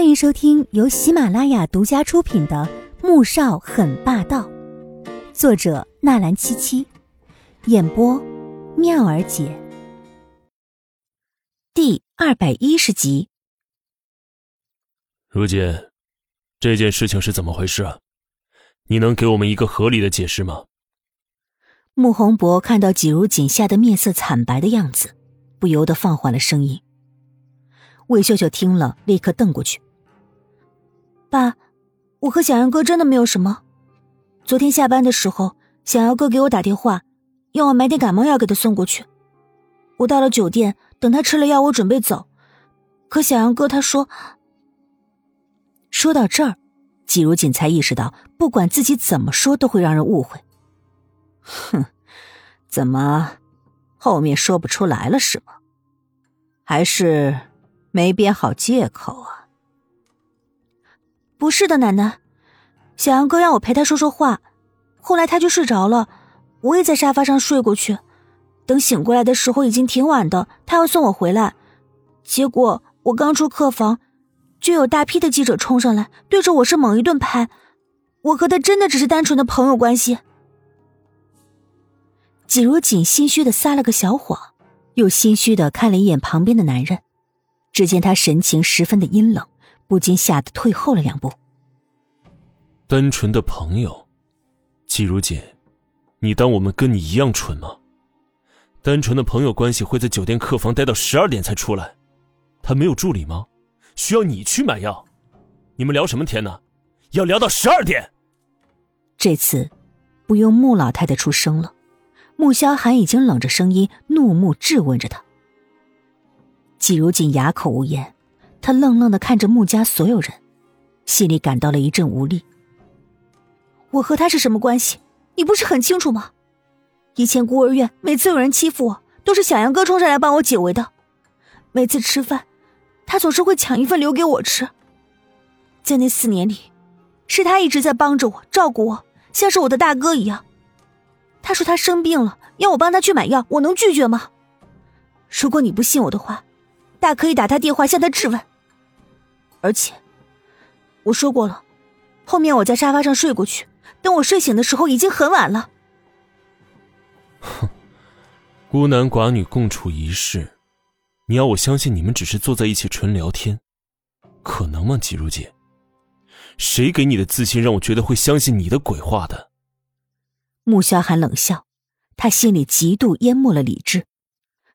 欢迎收听由喜马拉雅独家出品的《穆少很霸道》，作者纳兰七七，演播妙儿姐，第二百一十集。如今，这件事情是怎么回事？啊你能给我们一个合理的解释吗？穆宏博看到季如锦吓得面色惨白的样子，不由得放缓了声音。魏秀秀听了，立刻瞪过去：“爸，我和小杨哥真的没有什么。昨天下班的时候，小杨哥给我打电话，要我买点感冒药给他送过去。我到了酒店，等他吃了药，我准备走，可小杨哥他说……说到这儿，季如锦才意识到，不管自己怎么说，都会让人误会。哼，怎么后面说不出来了是吗？还是……”没编好借口啊！不是的，奶奶，小杨哥让我陪他说说话，后来他就睡着了，我也在沙发上睡过去。等醒过来的时候已经挺晚的，他要送我回来，结果我刚出客房，就有大批的记者冲上来，对着我是猛一顿拍。我和他真的只是单纯的朋友关系。季如锦心虚的撒了个小谎，又心虚的看了一眼旁边的男人。只见他神情十分的阴冷，不禁吓得退后了两步。单纯的朋友，季如锦，你当我们跟你一样蠢吗？单纯的朋友关系会在酒店客房待到十二点才出来，他没有助理吗？需要你去买药？你们聊什么天呢？要聊到十二点？这次，不用穆老太太出声了，穆萧寒已经冷着声音怒目质问着他。季如锦哑口无言，他愣愣的看着穆家所有人，心里感到了一阵无力。我和他是什么关系？你不是很清楚吗？以前孤儿院每次有人欺负我，都是小杨哥冲上来帮我解围的。每次吃饭，他总是会抢一份留给我吃。在那四年里，是他一直在帮着我，照顾我，像是我的大哥一样。他说他生病了，要我帮他去买药，我能拒绝吗？如果你不信我的话。大可以打他电话向他质问，而且我说过了，后面我在沙发上睡过去，等我睡醒的时候已经很晚了。哼，孤男寡女共处一室，你要我相信你们只是坐在一起纯聊天，可能吗？季如姐，谁给你的自信让我觉得会相信你的鬼话的？穆萧寒冷笑，他心里极度淹没了理智。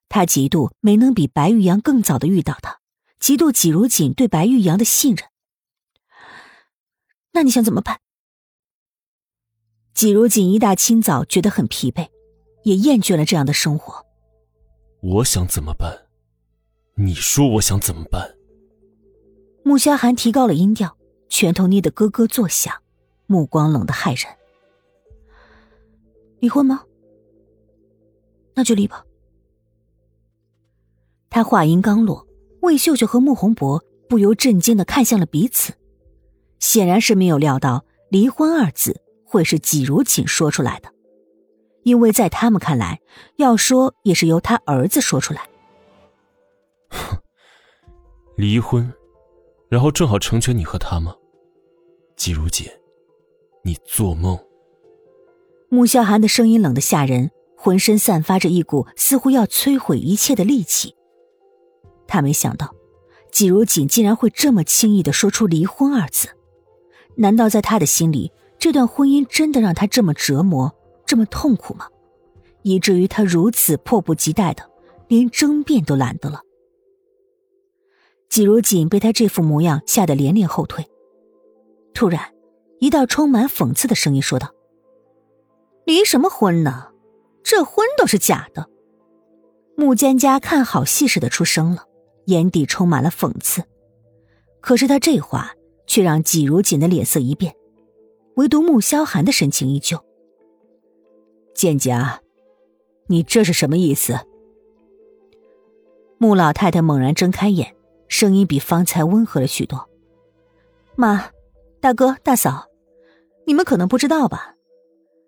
他极度没能比白玉阳更早的遇到他，嫉妒季如锦对白玉阳的信任。那你想怎么办？季如锦一大清早觉得很疲惫，也厌倦了这样的生活。我想怎么办？你说我想怎么办？穆萧寒提高了音调，拳头捏得咯咯作响，目光冷得骇人。离婚吗？那就离吧。他话音刚落，魏秀秀和穆宏博不由震惊的看向了彼此，显然是没有料到“离婚”二字会是季如锦说出来的，因为在他们看来，要说也是由他儿子说出来。离婚，然后正好成全你和他吗？季如锦，你做梦！穆萧寒的声音冷得吓人，浑身散发着一股似乎要摧毁一切的戾气。他没想到，季如锦竟然会这么轻易的说出“离婚”二字。难道在他的心里，这段婚姻真的让他这么折磨、这么痛苦吗？以至于他如此迫不及待的，连争辩都懒得了。季如锦被他这副模样吓得连连后退。突然，一道充满讽刺的声音说道：“离什么婚呢？这婚都是假的。”穆蒹葭看好戏似的出声了。眼底充满了讽刺，可是他这话却让季如锦的脸色一变，唯独穆萧寒的神情依旧。蒹葭，你这是什么意思？穆老太太猛然睁开眼，声音比方才温和了许多。妈，大哥大嫂，你们可能不知道吧？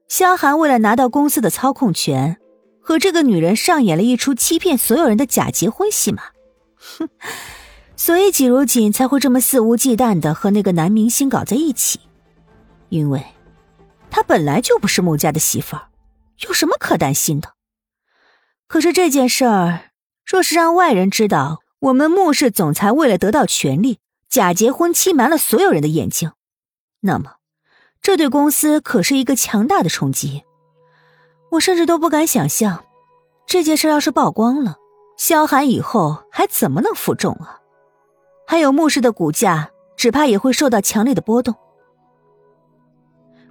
萧寒为了拿到公司的操控权，和这个女人上演了一出欺骗所有人的假结婚戏码。哼，所以季如锦才会这么肆无忌惮的和那个男明星搞在一起，因为，他本来就不是穆家的媳妇儿，有什么可担心的？可是这件事儿，若是让外人知道，我们穆氏总裁为了得到权力，假结婚欺瞒了所有人的眼睛，那么，这对公司可是一个强大的冲击。我甚至都不敢想象，这件事要是曝光了，萧寒以后还怎么能服众啊？还有穆氏的股价，只怕也会受到强烈的波动。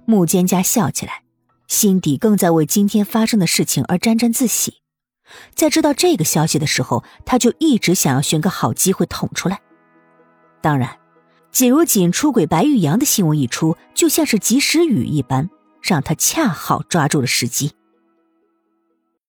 穆蒹葭笑起来，心底更在为今天发生的事情而沾沾自喜。在知道这个消息的时候，他就一直想要寻个好机会捅出来。当然，季如锦出轨白玉阳的新闻一出，就像是及时雨一般，让他恰好抓住了时机。